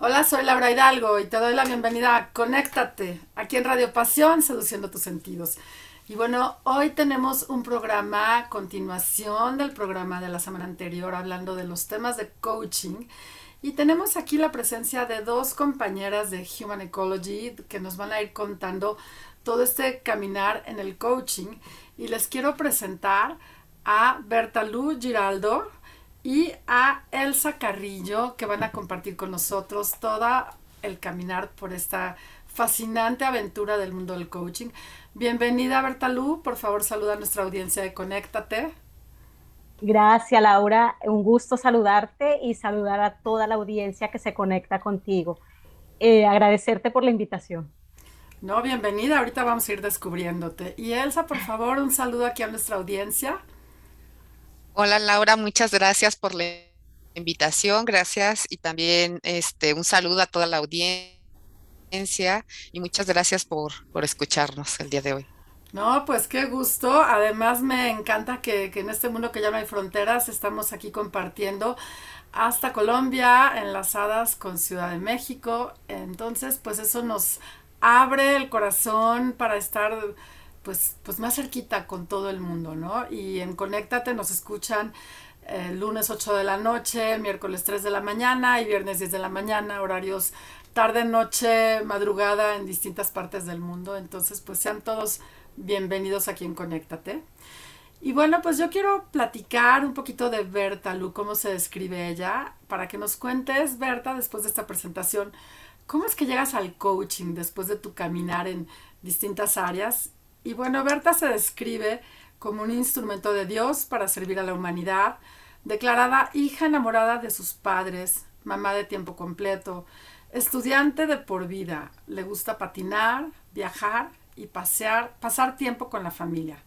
Hola, soy Laura Hidalgo y te doy la bienvenida a Conéctate, aquí en Radio Pasión, seduciendo tus sentidos. Y bueno, hoy tenemos un programa, continuación del programa de la semana anterior, hablando de los temas de coaching. Y tenemos aquí la presencia de dos compañeras de Human Ecology que nos van a ir contando todo este caminar en el coaching. Y les quiero presentar a Berta Lu Giraldo, y a Elsa Carrillo, que van a compartir con nosotros toda el caminar por esta fascinante aventura del mundo del coaching. Bienvenida, Bertalú. Por favor, saluda a nuestra audiencia de Conéctate. Gracias, Laura. Un gusto saludarte y saludar a toda la audiencia que se conecta contigo. Eh, agradecerte por la invitación. No, bienvenida. Ahorita vamos a ir descubriéndote. Y Elsa, por favor, un saludo aquí a nuestra audiencia. Hola Laura, muchas gracias por la invitación, gracias y también este un saludo a toda la audiencia y muchas gracias por, por escucharnos el día de hoy. No, pues qué gusto. Además me encanta que, que en este mundo que ya no hay fronteras estamos aquí compartiendo hasta Colombia, enlazadas con Ciudad de México. Entonces, pues eso nos abre el corazón para estar pues, pues más cerquita con todo el mundo, ¿no? Y en Conéctate nos escuchan eh, lunes 8 de la noche, miércoles 3 de la mañana y viernes 10 de la mañana, horarios tarde, noche, madrugada en distintas partes del mundo. Entonces, pues sean todos bienvenidos aquí en Conéctate. Y bueno, pues yo quiero platicar un poquito de Berta, Lu, cómo se describe ella, para que nos cuentes, Berta, después de esta presentación, cómo es que llegas al coaching después de tu caminar en distintas áreas y bueno, Berta se describe como un instrumento de Dios para servir a la humanidad, declarada hija enamorada de sus padres, mamá de tiempo completo, estudiante de por vida, le gusta patinar, viajar y pasear, pasar tiempo con la familia.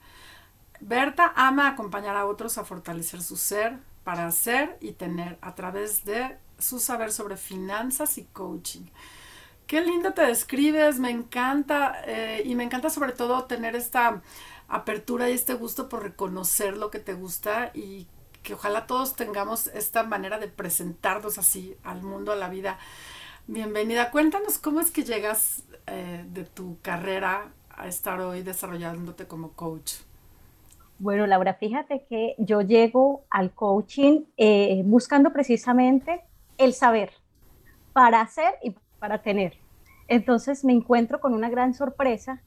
Berta ama acompañar a otros a fortalecer su ser para hacer y tener a través de su saber sobre finanzas y coaching. Qué lindo te describes, me encanta eh, y me encanta sobre todo tener esta apertura y este gusto por reconocer lo que te gusta y que ojalá todos tengamos esta manera de presentarnos así al mundo, a la vida. Bienvenida, cuéntanos cómo es que llegas eh, de tu carrera a estar hoy desarrollándote como coach. Bueno, Laura, fíjate que yo llego al coaching eh, buscando precisamente el saber para hacer y para tener. Entonces me encuentro con una gran sorpresa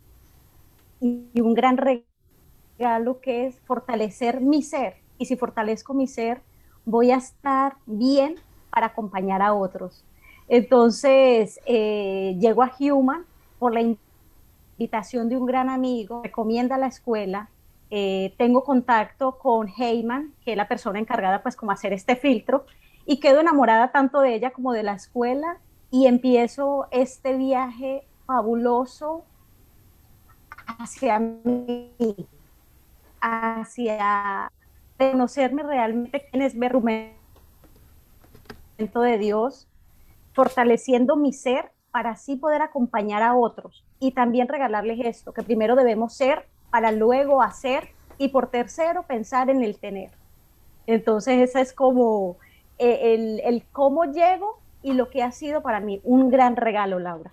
y, un gran regalo que es fortalecer mi ser. Y si fortalezco mi ser, voy a estar bien para acompañar a otros. Entonces, eh, llego a Human por la invitación de un gran amigo, recomienda la escuela, eh, tengo contacto con Heyman, que es la persona encargada pues como hacer este filtro, y quedo enamorada tanto de ella como de la escuela y empiezo este viaje fabuloso hacia mí, hacia conocerme realmente quién es Berrumento de Dios, fortaleciendo mi ser para así poder acompañar a otros y también regalarles esto, que primero debemos ser para luego hacer y por tercero pensar en el tener. Entonces ese es como eh, el cómo llego y lo que ha sido para mí un gran regalo, Laura.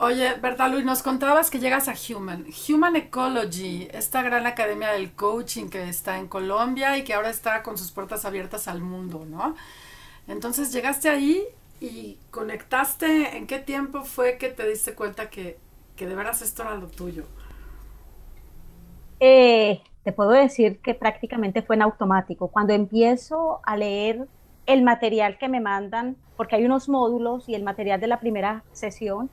Oye, Berta Luis, nos contabas que llegas a Human, Human Ecology, esta gran academia del coaching que está en Colombia y que ahora está con sus puertas abiertas al mundo, ¿no? Entonces llegaste ahí y conectaste, ¿en qué tiempo fue que te diste cuenta que, que de veras esto era lo tuyo? Eh, te puedo decir que prácticamente fue en automático. Cuando empiezo a leer el material que me mandan, porque hay unos módulos y el material de la primera sesión,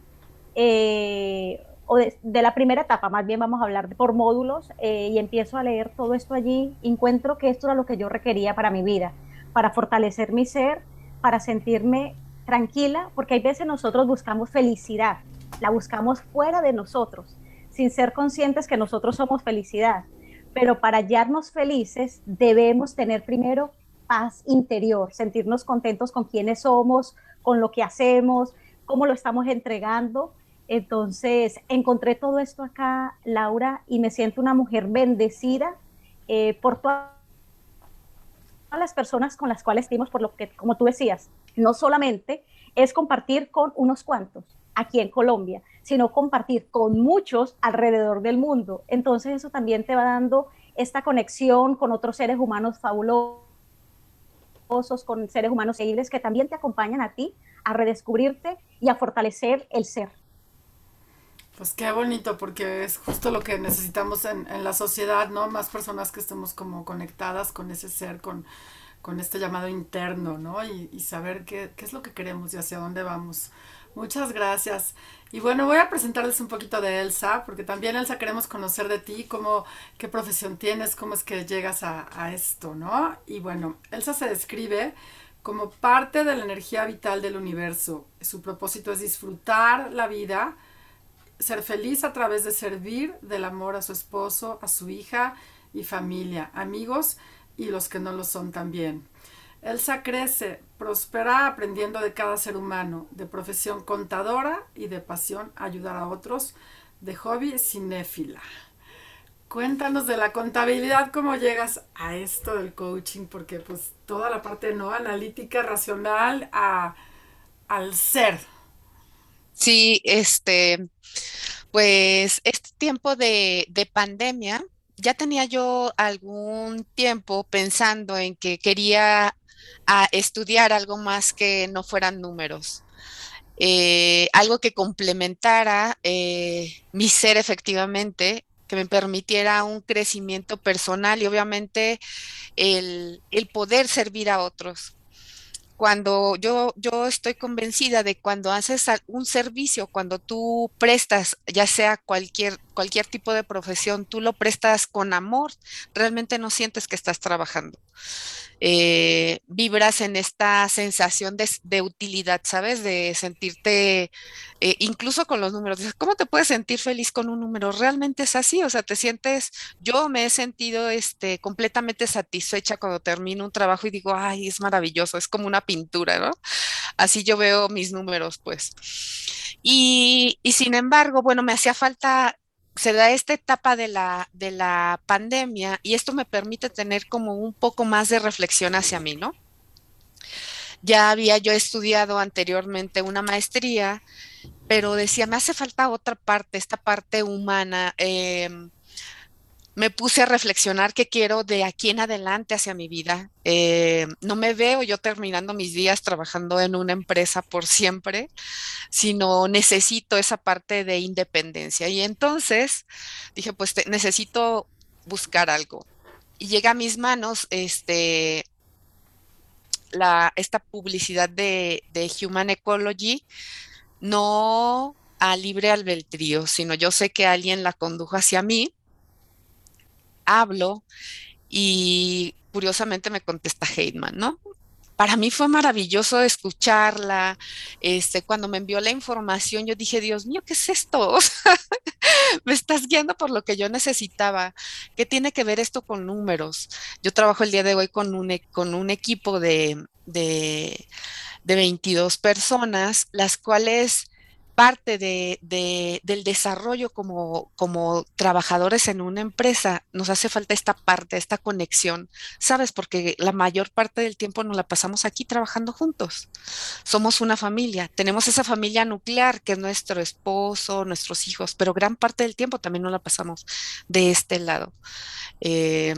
eh, o de, la primera etapa, más bien vamos a hablar por módulos, eh, y empiezo a leer todo esto allí, encuentro que esto era lo que yo requería para mi vida, para fortalecer mi ser, para sentirme tranquila, porque hay veces nosotros buscamos felicidad, la buscamos fuera de nosotros, sin ser conscientes que nosotros somos felicidad. Pero para hallarnos felices debemos tener primero paz interior, sentirnos contentos con quienes somos, con lo que hacemos, cómo lo estamos entregando. Entonces, encontré todo esto acá, Laura, y me siento una mujer bendecida eh, por todas las personas con las cuales estamos, por lo que, como tú decías, no solamente es compartir con unos cuantos aquí en Colombia, sino compartir con muchos alrededor del mundo. Entonces eso también te va dando esta conexión con otros seres humanos fabulosos, con seres humanos seguibles que también te acompañan a ti a redescubrirte y a fortalecer el ser. Pues qué bonito, porque es justo lo que necesitamos en, en la sociedad, ¿no? Más personas que estemos como conectadas con ese ser, con, con este llamado interno, ¿no? Y, y saber qué, qué, es lo que queremos y hacia dónde vamos. Muchas gracias. Y bueno, voy a presentarles un poquito de Elsa, porque también Elsa queremos conocer de ti, cómo, qué profesión tienes, cómo es que llegas a, a esto, ¿no? Y bueno, Elsa se describe como parte de la energía vital del universo. Su propósito es disfrutar la vida, ser feliz a través de servir del amor a su esposo, a su hija y familia, amigos y los que no lo son también. Elsa crece, prospera aprendiendo de cada ser humano, de profesión contadora y de pasión ayudar a otros, de hobby cinéfila. Cuéntanos de la contabilidad, cómo llegas a esto del coaching, porque pues toda la parte no analítica, racional, a, al ser, Sí, este, pues este tiempo de, de pandemia, ya tenía yo algún tiempo pensando en que quería a estudiar algo más que no fueran números. Eh, algo que complementara eh, mi ser efectivamente, que me permitiera un crecimiento personal y obviamente el, el poder servir a otros cuando yo, yo estoy convencida de cuando haces un servicio, cuando tú prestas, ya sea cualquier, cualquier tipo de profesión, tú lo prestas con amor, realmente no sientes que estás trabajando. Eh, vibras en esta sensación de, utilidad, ¿sabes? De sentirte, eh, incluso con los números, ¿cómo te puedes sentir feliz con un número? Realmente es así, o sea, te sientes, yo me he sentido este, completamente satisfecha cuando termino un trabajo y digo, ay, es maravilloso, es como una pintura, ¿no? Así yo veo mis números, pues. Y sin embargo, bueno, me hacía falta se da esta etapa de la, de la pandemia y esto me permite tener como un poco más de reflexión hacia mí, ¿no? Ya había yo estudiado anteriormente una maestría, pero decía, me hace falta otra parte, esta parte humana. Eh, me puse a reflexionar qué quiero de aquí en adelante hacia mi vida. Eh, no me veo yo terminando mis días trabajando en una empresa por siempre, sino necesito esa parte de independencia. Y entonces dije, pues necesito buscar algo. Y llega a mis manos este, la, esta publicidad de, de Human Ecology, no a libre albedrío, sino yo sé que alguien la condujo hacia mí hablo y curiosamente me contesta Heidman, ¿no? Para mí fue maravilloso escucharla. Este, cuando me envió la información, yo dije, Dios mío, ¿qué es esto? me estás guiando por lo que yo necesitaba. ¿Qué tiene que ver esto con números? Yo trabajo el día de hoy con un, e, con un equipo de, de, de 22 personas, las cuales parte de, de, del desarrollo como, como trabajadores en una empresa, nos hace falta esta parte, esta conexión, ¿sabes? Porque la mayor parte del tiempo nos la pasamos aquí trabajando juntos. Somos una familia, tenemos esa familia nuclear que es nuestro esposo, nuestros hijos, pero gran parte del tiempo también nos la pasamos de este lado. Eh,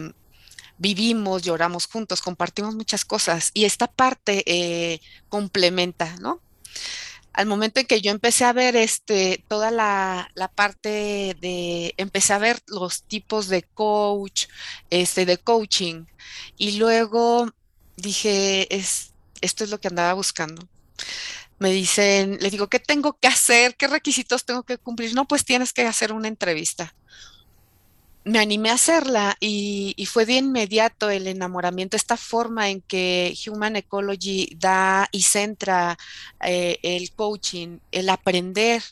vivimos, lloramos juntos, compartimos muchas cosas y esta parte eh, complementa, ¿no? Al momento en que yo empecé a ver este, toda la, la, parte de, empecé a ver los tipos de coach, este, de coaching, y luego dije, es, esto es lo que andaba buscando. Me dicen, le digo, ¿qué tengo que hacer? ¿Qué requisitos tengo que cumplir? No, pues tienes que hacer una entrevista me animé a hacerla y, fue de inmediato el enamoramiento, esta forma en que Human Ecology da y centra eh, el coaching, el aprender.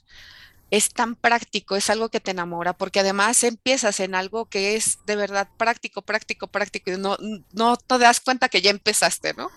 Es tan práctico, es algo que te enamora, porque además empiezas en algo que es de verdad práctico, práctico, práctico, y no, no te das cuenta que ya empezaste, ¿no?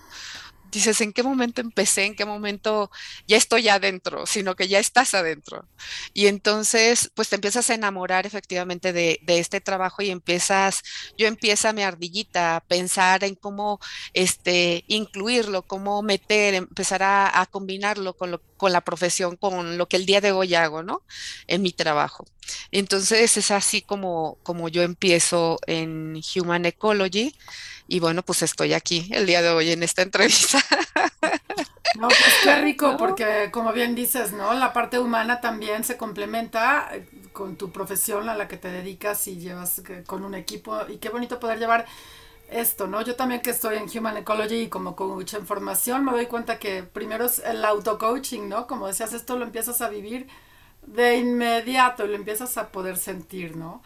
Dices, ¿en qué momento empecé? ¿En qué momento ya estoy adentro? Sino que ya estás adentro. Y entonces, pues te empiezas a enamorar efectivamente de, este trabajo y empiezas, yo empiezo a mi ardillita a pensar en cómo este, incluirlo, cómo meter, empezar a, combinarlo con, con la profesión, con lo que el día de hoy hago, ¿no? En mi trabajo. Entonces es así como, como yo empiezo en Human Ecology y bueno, pues estoy aquí el día de hoy en esta entrevista. No, pues qué rico, porque como bien dices, ¿no? La parte humana también se complementa eh, con tu profesión a la que te dedicas y llevas con un equipo. Y qué bonito poder llevar esto, ¿no? Yo también que estoy en Human Ecology y como coach en formación, me doy cuenta que primero es el auto-coaching, ¿no? Como decías, esto lo empiezas a vivir de inmediato y lo empiezas a poder sentir, ¿no?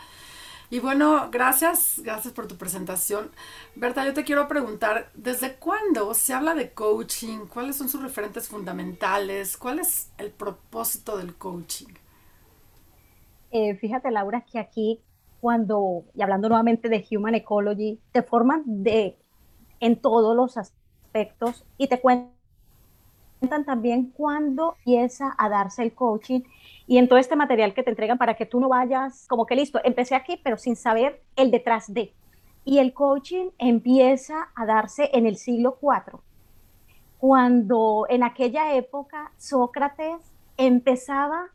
Y bueno, gracias, gracias por tu presentación. Berta, yo te quiero preguntar, ¿desde cuándo se habla de coaching? ¿Cuáles son sus referentes fundamentales? ¿Cuál es el propósito del coaching? Eh, fíjate, Laura, que aquí cuando, y hablando nuevamente de Human Ecology, te forman de, en todos los aspectos y te cuentan también cuándo empieza a darse el coaching y en todo este material que te entregan para que tú no vayas como que listo, empecé aquí, pero sin saber el detrás de. Y el coaching empieza a darse en el siglo IV, cuando en aquella época Sócrates empezaba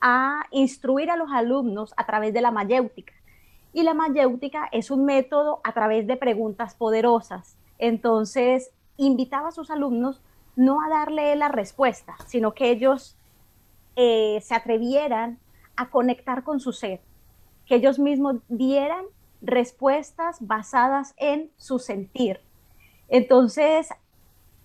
a instruir a los alumnos a través de la mayéutica. Y la mayéutica es un método a través de preguntas poderosas. Entonces, invitaba a sus alumnos no a darle la respuesta, sino que ellos eh, se atrevieran a conectar con su ser, que ellos mismos dieran respuestas basadas en su sentir. Entonces,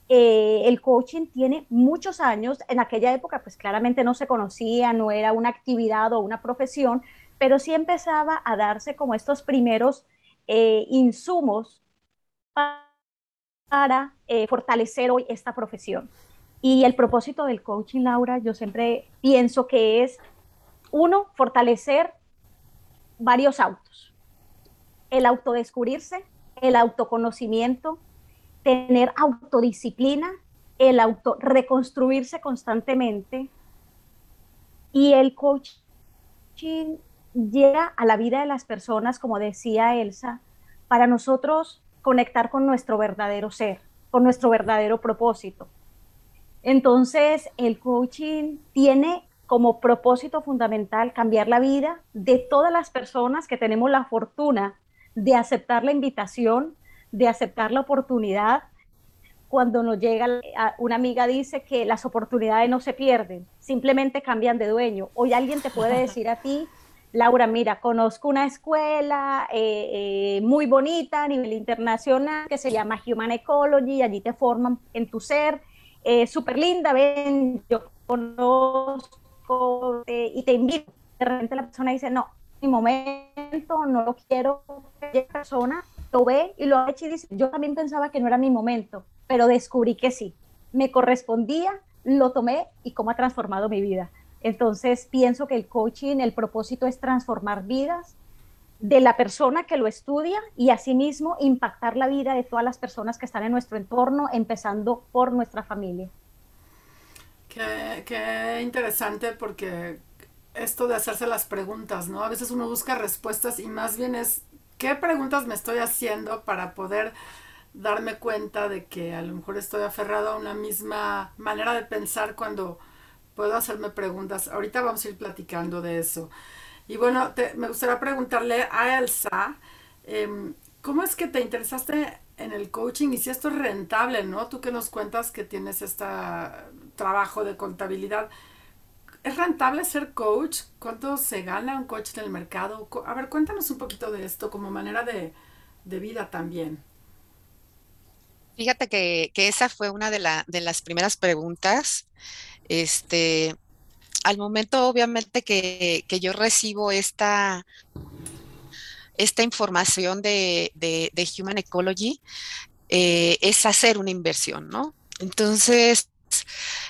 eh, el coaching tiene muchos años. En aquella época, pues claramente no se conocía, no era una actividad o una profesión, pero sí empezaba a darse como estos primeros eh, insumos para, fortalecer hoy esta profesión. Y el propósito del coaching, Laura, yo siempre pienso que es, uno, fortalecer varios autos. El autodescubrirse, el autoconocimiento, tener autodisciplina, el auto reconstruirse constantemente. Y el coaching llega a la vida de las personas, como decía Elsa, para nosotros conectar con nuestro verdadero ser, con nuestro verdadero propósito. Entonces, el coaching tiene como propósito fundamental cambiar la vida de todas las personas que tenemos la fortuna de aceptar la invitación, de aceptar la oportunidad. Cuando nos llega una amiga dice que las oportunidades no se pierden, simplemente cambian de dueño. Hoy alguien te puede decir a ti, Laura, mira, conozco una escuela eh, eh, muy bonita a nivel internacional que se llama Human Ecology, allí te forman en tu ser eh, súper linda, ven, yo conozco eh, y te invito. De repente la persona dice, no, mi momento, no lo quiero. Y la persona lo ve y lo ha hecho y dice, yo también pensaba que no era mi momento, pero descubrí que sí. Me correspondía, lo tomé y cómo ha transformado mi vida. Entonces pienso que el coaching, el propósito es transformar vidas, de la persona que lo estudia y asimismo impactar la vida de todas las personas que están en nuestro entorno, empezando por nuestra familia. Qué, interesante porque esto de hacerse las preguntas, ¿no? A veces uno busca respuestas y más bien es qué preguntas me estoy haciendo para poder darme cuenta de que a lo mejor estoy aferrado a una misma manera de pensar cuando puedo hacerme preguntas. Ahorita vamos a ir platicando de eso. Y bueno, me gustaría preguntarle a Elsa, em, ¿cómo es que te interesaste en el coaching y si esto es rentable, ¿no? Tú que nos cuentas que tienes este trabajo de contabilidad. ¿Es rentable ser coach? ¿Cuánto se gana un coach en el mercado? A ver, cuéntanos un poquito de esto como manera de, vida también. Fíjate que, esa fue una de, de las primeras preguntas. Este, al momento, obviamente, que, yo recibo esta, esta información de, Human Ecology, eh, es hacer una inversión, ¿no? Entonces,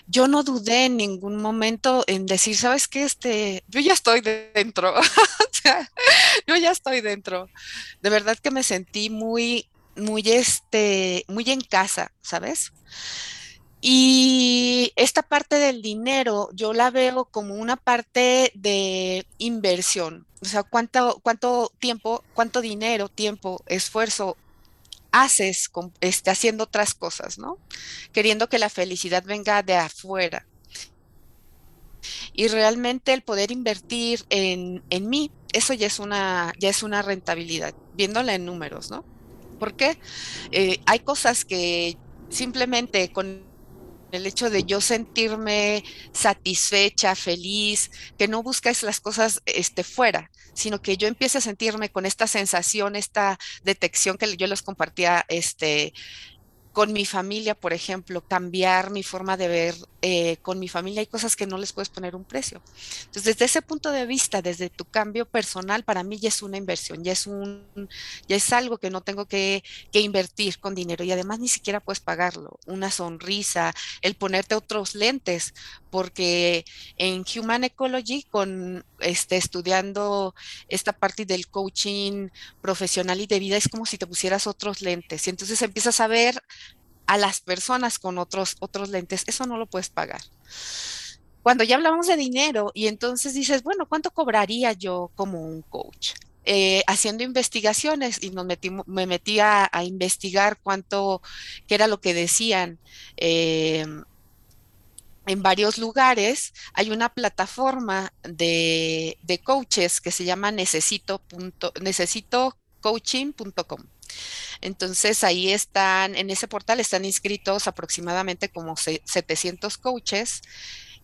yo no dudé en ningún momento en decir, ¿sabes qué? Este, yo ya estoy dentro, yo ya estoy dentro. De verdad que me sentí muy muy, este, muy en casa, ¿sabes? Y esta parte del dinero yo la veo como una parte de inversión. O sea, cuánto, cuánto tiempo, cuánto dinero, tiempo, esfuerzo haces con, este, haciendo otras cosas, ¿no? Queriendo que la felicidad venga de afuera. Y realmente el poder invertir en, en mí, eso ya es una, ya es una rentabilidad, viéndola en números, ¿no? Porque eh, hay cosas que simplemente con el hecho de yo sentirme satisfecha, feliz, que no busques las cosas este, fuera, sino que yo empiece a sentirme con esta sensación, esta detección que yo les compartía este, con mi familia, por ejemplo, cambiar mi forma de ver eh, con mi familia, hay cosas que no les puedes poner un precio. Entonces, desde ese punto de vista, desde tu cambio personal, para mí ya es una inversión, ya es un, ya es algo que no tengo que, que invertir con dinero y además ni siquiera puedes pagarlo. Una sonrisa, el ponerte otros lentes, porque en Human Ecology, con este, estudiando esta parte del coaching profesional y de vida, es como si te pusieras otros lentes y entonces empiezas a ver a las personas con otros, otros lentes, eso no lo puedes pagar. Cuando ya hablamos de dinero y entonces dices, bueno, ¿cuánto cobraría yo como un coach? Eh, haciendo investigaciones y nos metí, me metí a, investigar cuánto, qué era lo que decían. Eh, en varios lugares hay una plataforma de, de coaches que se llama necesito, necesitocoaching.com. Entonces ahí están, en ese portal están inscritos aproximadamente como 700 coaches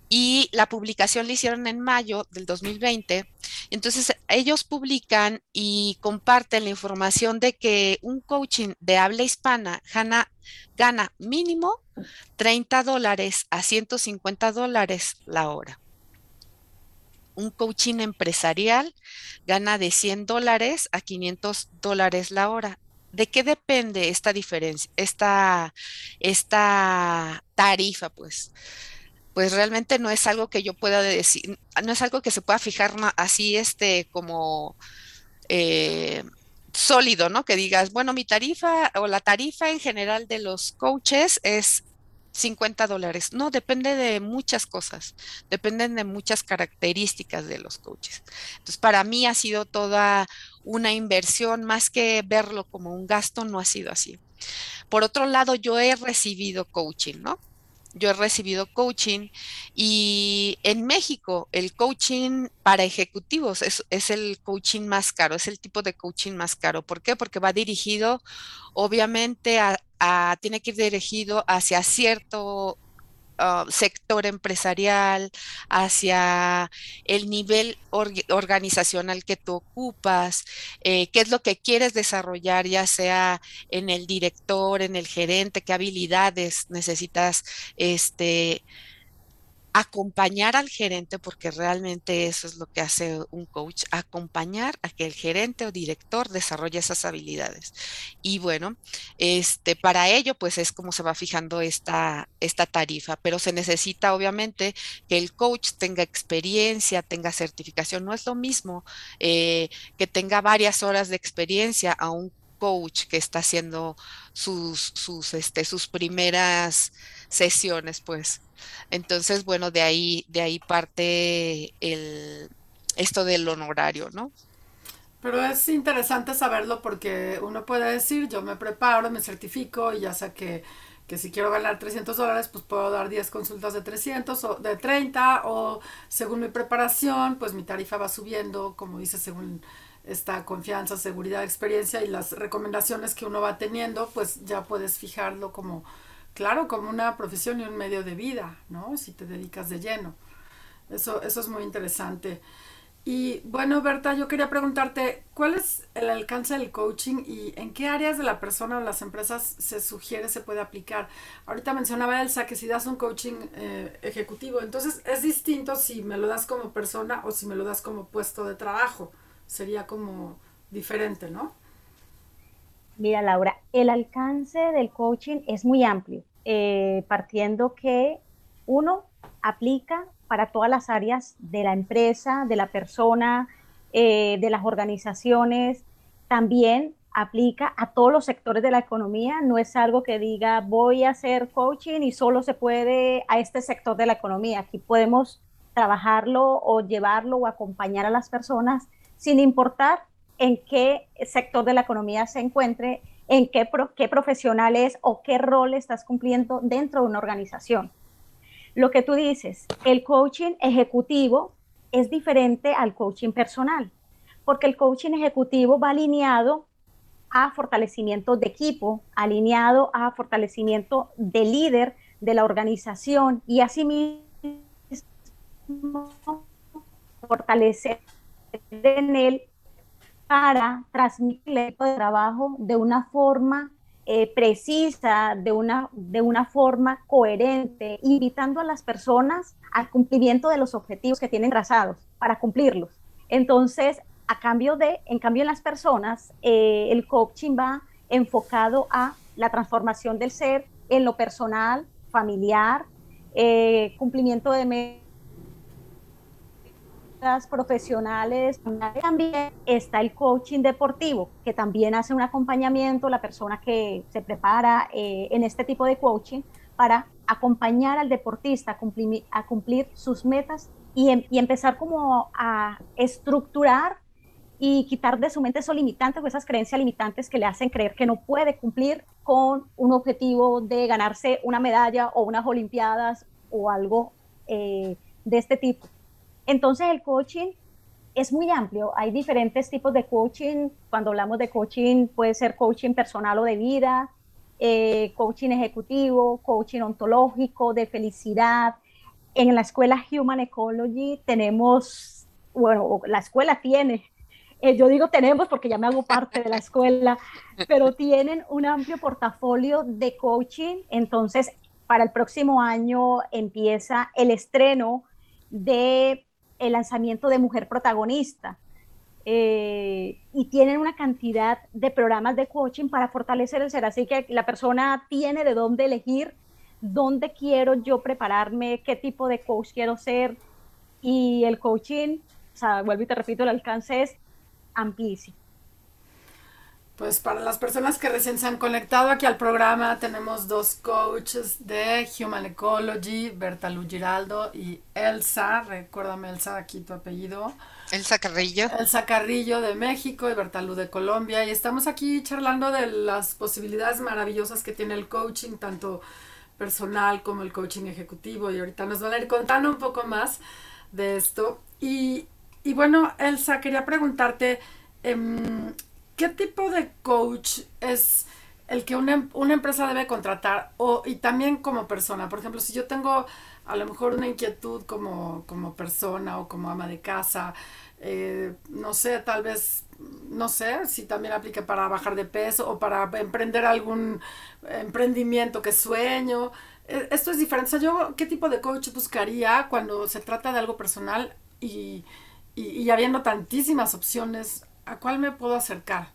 y la publicación la hicieron en mayo del 2020. Entonces ellos publican y comparten la información de que un coaching de habla hispana gana, gana mínimo 30 dólares a 150 dólares la hora. Un coaching empresarial gana de 100 dólares a 500 dólares la hora. ¿De qué depende esta diferencia, esta, esta tarifa? Pues, pues realmente no es algo que yo pueda decir, no es algo que se pueda fijar así, este, como eh, sólido, ¿no? Que digas, bueno, mi tarifa o la tarifa en general de los coaches es 50 dólares. No, depende de muchas cosas, dependen de muchas características de los coaches. Entonces, para mí ha sido toda una inversión, más que verlo como un gasto, no ha sido así. Por otro lado, yo he recibido coaching, ¿no? Yo he recibido coaching y en México el coaching para ejecutivos es, es, el coaching más caro, es el tipo de coaching más caro. ¿Por qué? Porque va dirigido obviamente a, tiene que ir dirigido hacia cierto ah, sector empresarial, hacia el nivel organizacional que tú ocupas, eh, qué es lo que quieres desarrollar, ya sea en el director, en el gerente, qué habilidades necesitas este, acompañar al gerente, porque realmente eso es lo que hace un coach, acompañar a que el gerente o director desarrolle esas habilidades. Y bueno, este, para ello, pues es como se va fijando esta, esta tarifa, pero se necesita obviamente que el coach tenga experiencia, tenga certificación. No es lo mismo eh, que tenga varias horas de experiencia a un coach que está haciendo sus, sus, este, sus primeras sesiones, pues. Entonces, bueno, de ahí, de ahí parte el, esto del honorario, ¿no? Pero es interesante saberlo porque uno puede decir, yo me preparo, me certifico y ya sé que, que si quiero ganar 300 dólares, pues puedo dar 10 consultas de 300 o de 30 o según mi preparación, pues mi tarifa va subiendo, como dice, según esta confianza, seguridad, experiencia y las recomendaciones que uno va teniendo, pues ya puedes fijarlo como claro, como una profesión y un medio de vida, ¿no? Si te dedicas de lleno. Eso, eso es muy interesante. Y bueno, Berta, yo quería preguntarte, ¿cuál es el alcance del coaching y en qué áreas de la persona o las empresas se sugiere, se puede aplicar? Ahorita mencionaba Elsa que si das un coaching eh, ejecutivo, entonces es distinto si me lo das como persona o si me lo das como puesto de trabajo. Sería como diferente, ¿no? Mira, Laura, el alcance del coaching es muy amplio. Eh, partiendo que uno aplica para todas las áreas de la empresa, de la persona, eh, de las organizaciones. También aplica a todos los sectores de la economía, no es algo que diga voy a hacer coaching y solo se puede a este sector de la economía. Aquí podemos trabajarlo o llevarlo o acompañar a las personas sin importar en qué sector de la economía se encuentre, en qué, qué profesional es o qué rol estás cumpliendo dentro de una organización. Lo que tú dices, el coaching ejecutivo es diferente al coaching personal, porque el coaching ejecutivo va alineado a fortalecimiento de equipo, alineado a fortalecimiento de líder de la organización y asimismo fortalecer en él para transmitir el trabajo de una forma eh, precisa, de una, de una forma coherente, invitando a las personas al cumplimiento de los objetivos que tienen trazados para cumplirlos. Entonces, a cambio de, en cambio en las personas, eh, el coaching va enfocado a la transformación del ser en lo personal, familiar, eh, cumplimiento de metas profesionales. También está el coaching deportivo, que también hace un acompañamiento, la persona que se prepara eh, en este tipo de coaching para acompañar al deportista a cumplir, a cumplir sus metas y, em, y empezar como a estructurar y quitar de su mente esos limitantes o esas creencias limitantes que le hacen creer que no puede cumplir con un objetivo de ganarse una medalla o unas olimpiadas o algo eh, de este tipo. Entonces el coaching es muy amplio, hay diferentes tipos de coaching, cuando hablamos de coaching puede ser coaching personal o de vida, eh, coaching ejecutivo, coaching ontológico, de felicidad. En la escuela Human Ecology tenemos, bueno, la escuela tiene eh, yo digo tenemos porque ya me hago parte de la escuela, pero tienen un amplio portafolio de coaching. Entonces, para el próximo año empieza el estreno de el lanzamiento de Mujer Protagonista. Eh, y tienen una cantidad de programas de coaching para fortalecer el ser. Así que la persona tiene de dónde elegir, dónde quiero yo prepararme, qué tipo de coach quiero ser. Y el coaching, o sea, vuelvo y te repito, el alcance es amplísimo. Pues para las personas que recién se han conectado aquí al programa, tenemos dos coaches de Human Ecology, Berta Lu Giraldo y Elsa, recuérdame Elsa, aquí tu apellido. Elsa Carrillo. Elsa Carrillo de México y Berta Lu de Colombia. Y estamos aquí charlando de las posibilidades maravillosas que tiene el coaching, tanto personal como el coaching ejecutivo. Y ahorita nos van a ir contando un poco más de esto. Y y bueno, Elsa, quería preguntarte, em, ¿qué tipo de coach es el que una, empresa debe contratar? O, y también como persona, por ejemplo, si yo tengo a lo mejor una inquietud como, como persona o como ama de casa, eh, no sé, tal vez, no sé si también aplique para bajar de peso o para emprender algún emprendimiento que sueño. E, esto es diferente. O sea, yo, ¿qué tipo de coach buscaría cuando se trata de algo personal y y, habiendo tantísimas opciones, ¿a cuál me puedo acercar?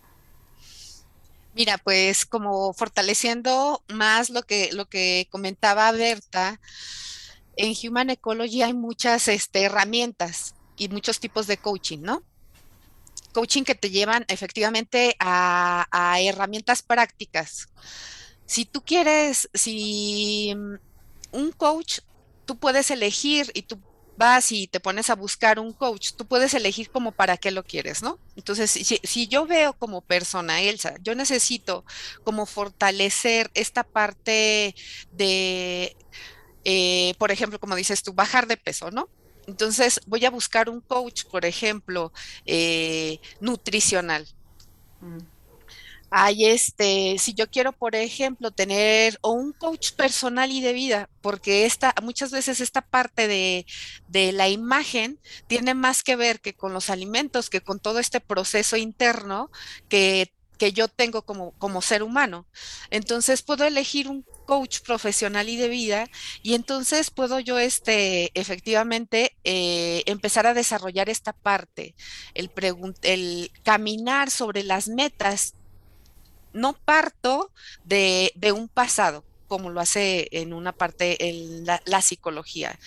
Mira, pues como fortaleciendo más lo que, lo que comentaba Berta, en Human Ecology hay muchas este, herramientas y muchos tipos de coaching, ¿no? Coaching que te llevan efectivamente a, a herramientas prácticas. Si tú quieres, si un coach, tú puedes elegir y tú vas y te pones a buscar un coach, tú puedes elegir como para qué lo quieres, ¿no? Entonces, si, yo veo como persona, Elsa, yo necesito como fortalecer esta parte de, eh, por ejemplo, como dices tú, bajar de peso, ¿no? Entonces voy a buscar un coach, por ejemplo, eh, nutricional. Mm hay este, si yo quiero, por ejemplo, tener o un coach personal y de vida, porque esta, muchas veces esta parte de, de, la imagen tiene más que ver que con los alimentos, que con todo este proceso interno que, que yo tengo como, como ser humano. Entonces puedo elegir un coach profesional y de vida y entonces puedo yo este efectivamente eh, empezar a desarrollar esta parte el, el caminar sobre las metas no parto de, un pasado, como lo hace en una parte la, psicología,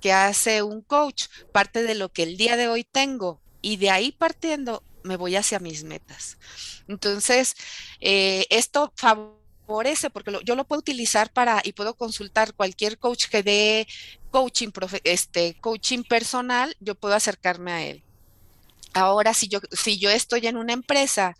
que hace un coach, parte de lo que el día de hoy tengo y de ahí partiendo me voy hacia mis metas. Entonces, eh, esto favorece porque yo lo puedo utilizar para y puedo consultar cualquier coach que dé coaching, este, coaching personal, yo puedo acercarme a él. Ahora, si yo, si yo estoy en una empresa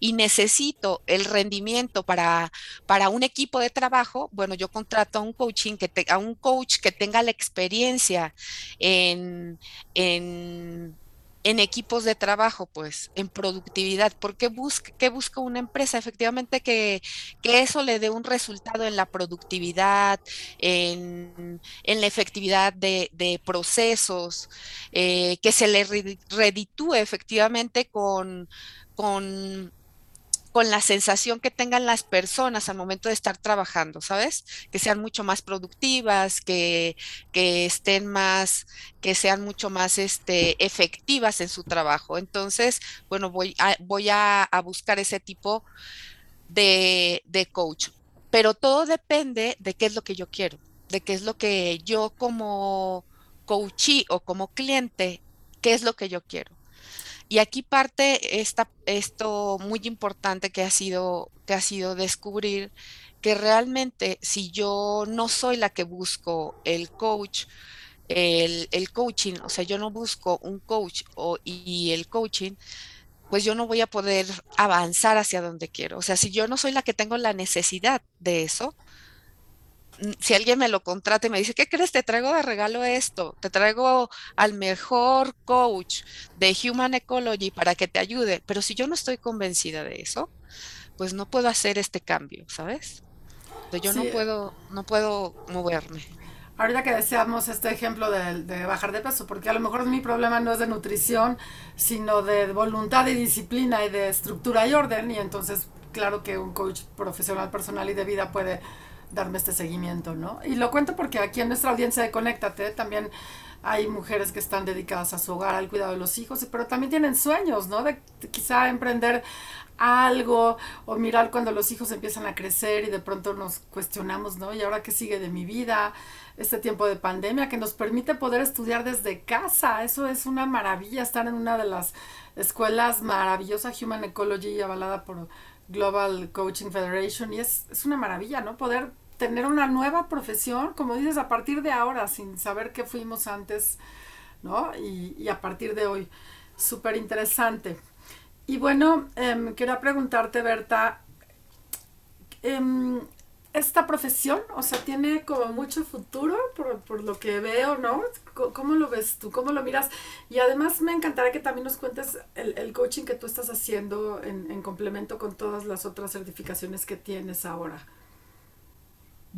y necesito el rendimiento para, para un equipo de trabajo, bueno, yo contrato a un coaching que a un coach que tenga la experiencia en, en en equipos de trabajo, pues, en productividad. ¿Por qué busca, qué busca una empresa? Efectivamente que, eso le dé un resultado en la productividad, en, la efectividad de, procesos, eh, que se le reditúe efectivamente con, con con la sensación que tengan las personas al momento de estar trabajando, ¿sabes? Que sean mucho más productivas, que, estén más, que sean mucho más este, efectivas en su trabajo. Entonces, bueno, voy a, voy a, buscar ese tipo de, de coach. Pero todo depende de qué es lo que yo quiero, de qué es lo que yo como coachee o como cliente, qué es lo que yo quiero. Y aquí parte esta, esto muy importante que ha, sido, que ha sido descubrir que realmente si yo no soy la que busco el coach, el, coaching, o sea, yo no busco un coach o, y el coaching, pues yo no voy a poder avanzar hacia donde quiero. O sea, si yo no soy la que tengo la necesidad de eso, si alguien me lo contrata y me dice, ¿qué crees? Te traigo de regalo esto, te traigo al mejor coach de Human Ecology para que te ayude, pero si yo no estoy convencida de eso, pues no puedo hacer este cambio, ¿sabes? yo no puedo, no puedo moverme. Ahorita que deseamos este ejemplo de, de, bajar de peso, porque a lo mejor mi problema no es de nutrición, sino de voluntad y disciplina y de estructura y orden, y entonces claro que un coach profesional, personal y de vida puede darme este seguimiento, ¿no? Y lo cuento porque aquí en nuestra audiencia de Conéctate también hay mujeres que están dedicadas a su hogar, al cuidado de los hijos, pero también tienen sueños, ¿no? De, quizá emprender algo o mirar cuando los hijos empiezan a crecer y de pronto nos cuestionamos, ¿no? ¿Y ahora qué sigue de mi vida? Este tiempo de pandemia que nos permite poder estudiar desde casa, eso es una maravilla, estar en una de las escuelas maravillosas, Human Ecology, avalada por Global Coaching Federation y es, es una maravilla, ¿no? Poder tener una nueva profesión, como dices, a partir de ahora, sin saber qué fuimos antes, ¿no? Y, a partir de hoy. Súper interesante. Y bueno, eh, quería preguntarte, Berta, eh, esta profesión, o sea, tiene como mucho futuro por, lo que veo, ¿no? ¿Cómo lo ves tú? ¿Cómo lo miras? Y además me encantaría que también nos cuentes el, coaching que tú estás haciendo en, complemento con todas las otras certificaciones que tienes ahora.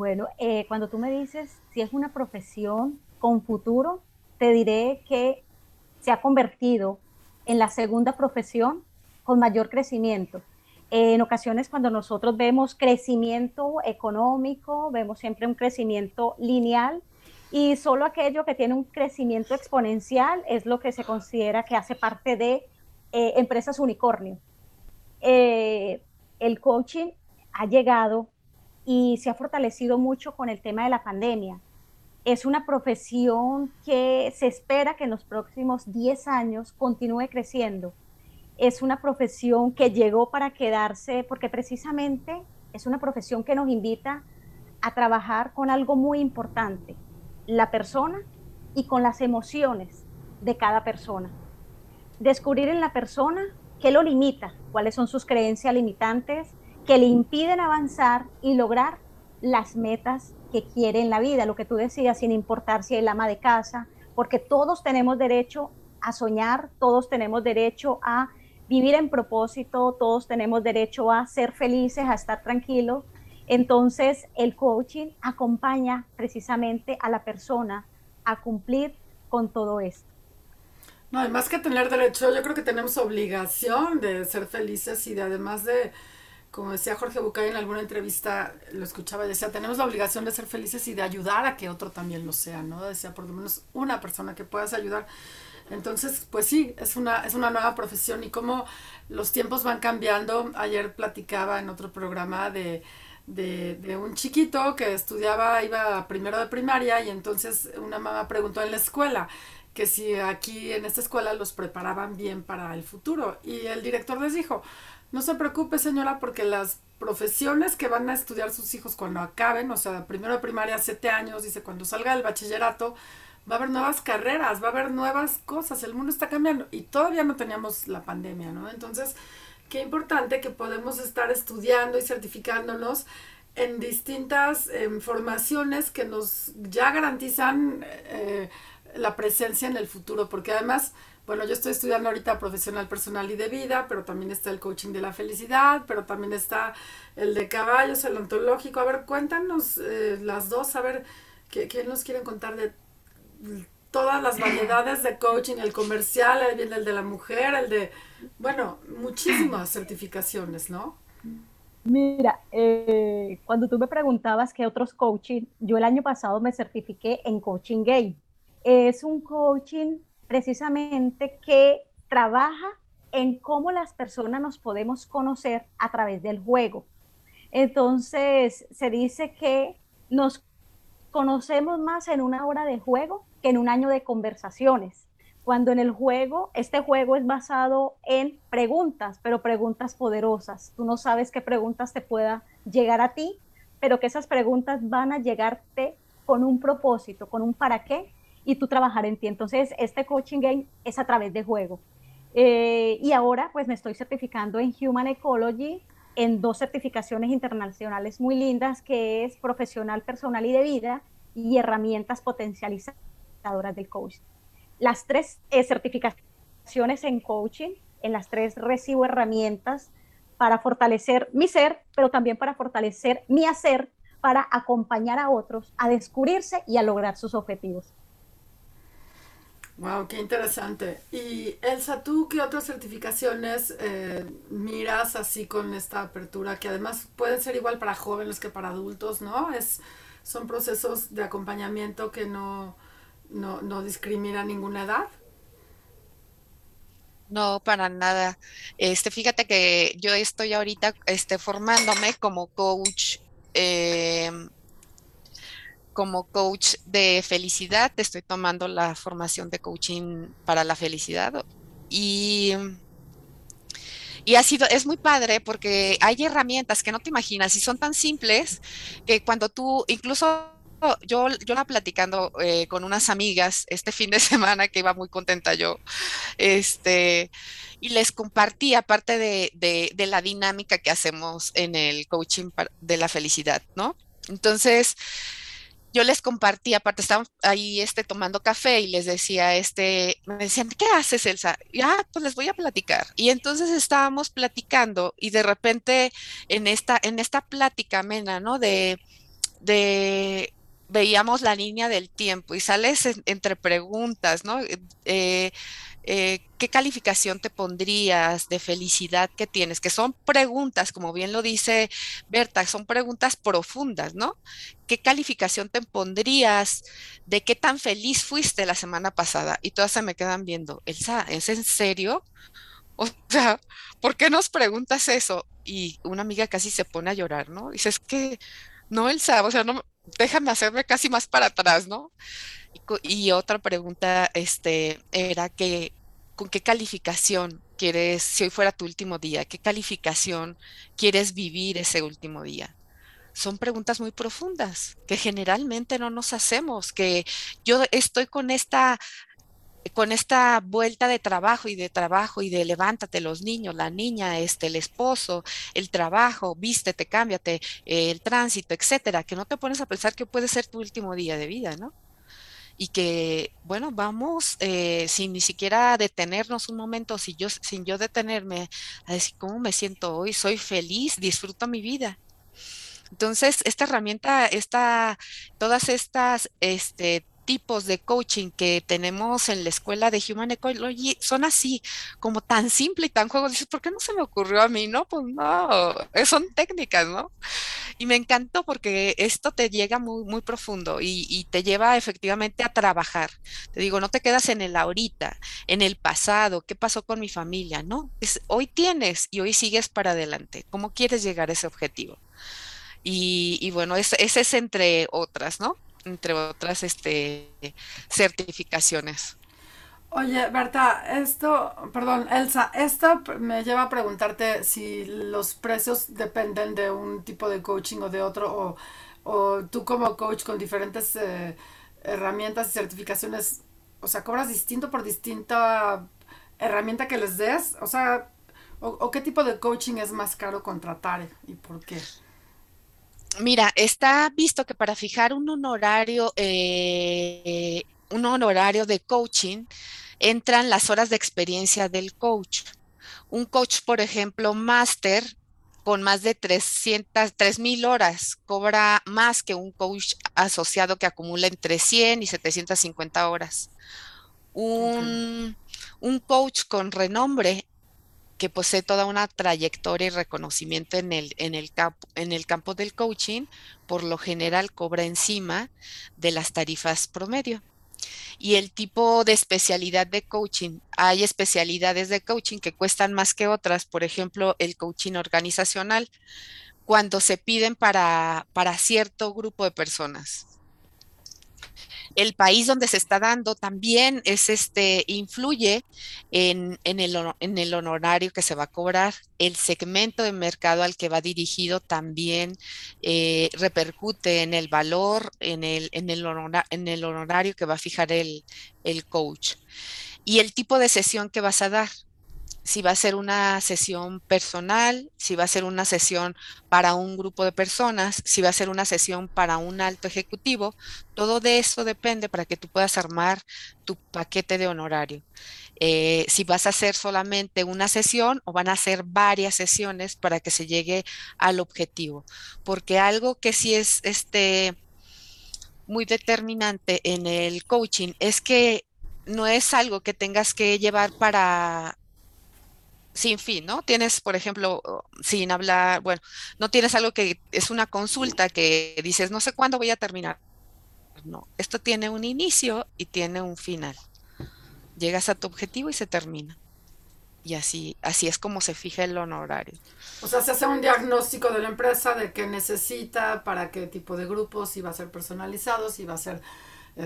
Bueno, eh, cuando tú me dices si es una profesión con futuro, te diré que se ha convertido en la segunda profesión con mayor crecimiento en ocasiones cuando nosotros vemos crecimiento económico, vemos siempre un crecimiento lineal y solo aquello que tiene un crecimiento exponencial es lo que se considera que hace parte de eh, empresas unicornio. Eh, el coaching ha llegado y se ha fortalecido mucho con el tema de la pandemia. Es una profesión que se espera que en los próximos 10 años continúe creciendo es una profesión que llegó para quedarse porque precisamente es una profesión que nos invita a trabajar con algo muy importante, la persona y con las emociones de cada persona. Descubrir en la persona qué lo limita, cuáles son sus creencias limitantes que le impiden avanzar y lograr las metas que quiere en la vida, lo que tú decías, sin importar si es el ama de casa, porque todos tenemos derecho a soñar, todos tenemos derecho a vivir en propósito, todos tenemos derecho a ser felices, a estar tranquilos. Entonces, el coaching acompaña precisamente a la persona a cumplir con todo esto. No, además que tener derecho, yo creo que tenemos obligación de ser felices y de además de, como decía Jorge Bucay en alguna entrevista, lo escuchaba decía, tenemos la obligación de ser felices y de ayudar a que otro también lo sea, ¿no? Decía, por lo menos una persona que puedas ayudar. Entonces, pues sí, es una, es una nueva profesión y cómo los tiempos van cambiando. Ayer platicaba en otro programa de, de, de, un chiquito que estudiaba, iba primero de primaria y entonces una mamá preguntó en la escuela, que si aquí en esta escuela los preparaban bien para el futuro. Y el director les dijo, no se preocupe señora porque las profesiones que van a estudiar sus hijos cuando acaben, o sea, primero de primaria, siete años, dice, cuando salga del bachillerato, va a haber nuevas carreras, va a haber nuevas cosas, el mundo está cambiando y todavía no teníamos la pandemia, ¿no? Entonces, qué importante que podemos estar estudiando y certificándonos en distintas em, formaciones que nos ya garantizan eh, la presencia en el futuro, porque además, bueno, yo estoy estudiando ahorita profesional personal y de vida, pero también está el coaching de la felicidad, pero también está el de caballos, el ontológico. A ver, cuéntanos eh, las dos, a ver, ¿qué, ¿qué, nos quieren contar de todas las variedades de coaching, el comercial, el, el de la mujer, el de, bueno, muchísimas certificaciones, ¿no? Mira, eh, cuando tú me preguntabas qué otros coaching, yo el año pasado me certifiqué en Coaching Game. Es un coaching precisamente que trabaja en cómo las personas nos podemos conocer a través del juego. Entonces, se dice que nos conocemos más en una hora de juego que en un año de conversaciones cuando en el juego, este juego es basado en preguntas, pero preguntas poderosas. Tú no sabes qué preguntas te pueda llegar a ti, pero que esas preguntas van a llegarte con un propósito, con un para qué, y tú trabajar en ti. Entonces, este coaching game es a través de juego. Eh, y ahora, pues me estoy certificando en Human Ecology, en dos certificaciones internacionales muy lindas, que es profesional, personal y de vida, y herramientas potencializadoras del coaching las tres eh, certificaciones en coaching, en las tres recibo herramientas para fortalecer mi ser, pero también para fortalecer mi hacer, para acompañar a otros a descubrirse y a lograr sus objetivos. Wow, qué interesante. Y Elsa, ¿tú qué otras certificaciones eh, miras así con esta apertura? Que además pueden ser igual para jóvenes que para adultos, ¿no? Es, son procesos de acompañamiento que no, no, no discrimina ninguna edad. No, para nada. Este, fíjate que yo estoy ahorita este, formándome como coach, em, como coach de felicidad. Estoy tomando la formación de coaching para la felicidad. Y, y ha sido, es muy padre porque hay herramientas que no te imaginas y son tan simples que cuando tú, incluso yo, yo la platicando eh, con unas amigas este fin de semana que iba muy contenta yo, este, y les compartí aparte de, de, la dinámica que hacemos en el coaching de la felicidad, ¿no? Entonces, yo les compartí, aparte estábamos ahí este, tomando café y les decía, este, me decían, ¿qué haces, Elsa? Y, ah, pues les voy a platicar. Y entonces estábamos platicando y de repente en esta, en esta plática amena, ¿no? De, de veíamos la línea del tiempo y sales entre preguntas, ¿no? Eh, eh, ¿Qué calificación te pondrías de felicidad que tienes? Que son preguntas, como bien lo dice Berta, son preguntas profundas, ¿no? ¿Qué calificación te pondrías de qué tan feliz fuiste la semana pasada? Y todas se me quedan viendo, Elsa, ¿es en serio? O sea, ¿por qué nos preguntas eso? Y una amiga casi se pone a llorar, ¿no? Dice, es que no, Elsa, o sea, no, déjame hacerme casi más para atrás, ¿no? Y, otra pregunta este, era que, ¿con qué calificación quieres, si hoy fuera tu último día, qué calificación quieres vivir ese último día? Son preguntas muy profundas que generalmente no nos hacemos, que yo estoy con esta con esta vuelta de trabajo y de trabajo y de levántate los niños, la niña, este, el esposo, el trabajo, vístete, cámbiate, el tránsito, etcétera, que no te pones a pensar que puede ser tu último día de vida, ¿no? Y que, bueno, vamos eh, sin ni siquiera detenernos un momento, si yo, sin yo detenerme a decir cómo me siento hoy, soy feliz, disfruto mi vida. Entonces, esta herramienta, esta, todas estas este, tipos de coaching que tenemos en la escuela de Human Ecology son así, como tan simple y tan juego. Dices, ¿por qué no se me ocurrió a mí? No, pues no, son técnicas, ¿no? Y me encantó porque esto te llega muy, muy profundo y, te lleva efectivamente a trabajar. Te digo, no te quedas en el ahorita, en el pasado, qué pasó con mi familia, no, es, hoy tienes y hoy sigues para adelante. ¿Cómo quieres llegar a ese objetivo? Y, bueno, ese es entre otras, ¿no? Entre otras este, certificaciones. Oye, Berta, esto, perdón, Elsa, esto me lleva a preguntarte si los precios dependen de un tipo de coaching o de otro, o, o tú como coach con diferentes eh, herramientas y certificaciones, o sea, cobras distinto por distinta herramienta que les des, o sea, o, qué tipo de coaching es más caro contratar y por qué. Mira, está visto que para fijar un honorario, eh, un honorario de coaching, entran las horas de experiencia del coach. Un coach, por ejemplo, máster con más de 300, 3000 horas, cobra más que un coach asociado que acumula entre 100 y 750 horas. Un, un coach con renombre que posee toda una trayectoria y reconocimiento en el, en el, en el campo del coaching, por lo general cobra encima de las tarifas promedio y el tipo de especialidad de coaching. Hay especialidades de coaching que cuestan más que otras, por ejemplo, el coaching organizacional, cuando se piden para, para cierto grupo de personas el país donde se está dando también es este, influye en, el, en, el, honorario que se va a cobrar. El segmento de mercado al que va dirigido también eh, repercute en el valor, en el, en, el en el honorario que va a fijar el, el coach. Y el tipo de sesión que vas a dar si va a ser una sesión personal, si va a ser una sesión para un grupo de personas, si va a ser una sesión para un alto ejecutivo, todo de eso depende para que tú puedas armar tu paquete de honorario. Eh, si vas a hacer solamente una sesión o van a hacer varias sesiones para que se llegue al objetivo. Porque algo que sí es este muy determinante en el coaching es que no es algo que tengas que llevar para sin fin, ¿no? Tienes, por ejemplo, sin hablar, bueno, no tienes algo que es una consulta que dices, no sé cuándo voy a terminar. No, esto tiene un inicio y tiene un final. Llegas a tu objetivo y se termina. Y así, así es como se fija el honorario. O sea, se hace un diagnóstico de la empresa de qué necesita, para qué tipo de grupos, si va a ser personalizado, si va a ser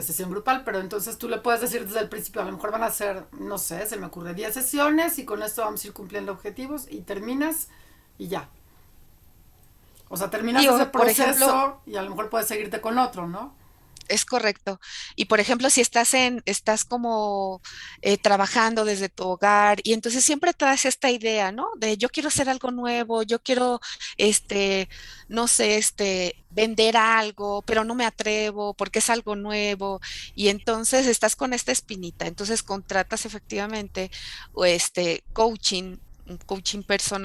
sesión grupal, pero entonces tú le puedes decir desde el principio, a lo mejor van a ser, no sé, se me ocurre 10 sesiones y con esto vamos a ir cumpliendo objetivos y terminas y ya. O sea, terminas ese proceso y a lo mejor puedes seguirte con otro, ¿no? Es correcto. Y por ejemplo, si estás en, estás como eh, trabajando desde tu hogar y entonces siempre traes esta idea, ¿no? De yo quiero hacer algo nuevo, yo quiero, este, no sé, este, vender algo, pero no me atrevo porque es algo nuevo. Y entonces estás con esta espinita. Entonces contratas efectivamente, este, coaching un coaching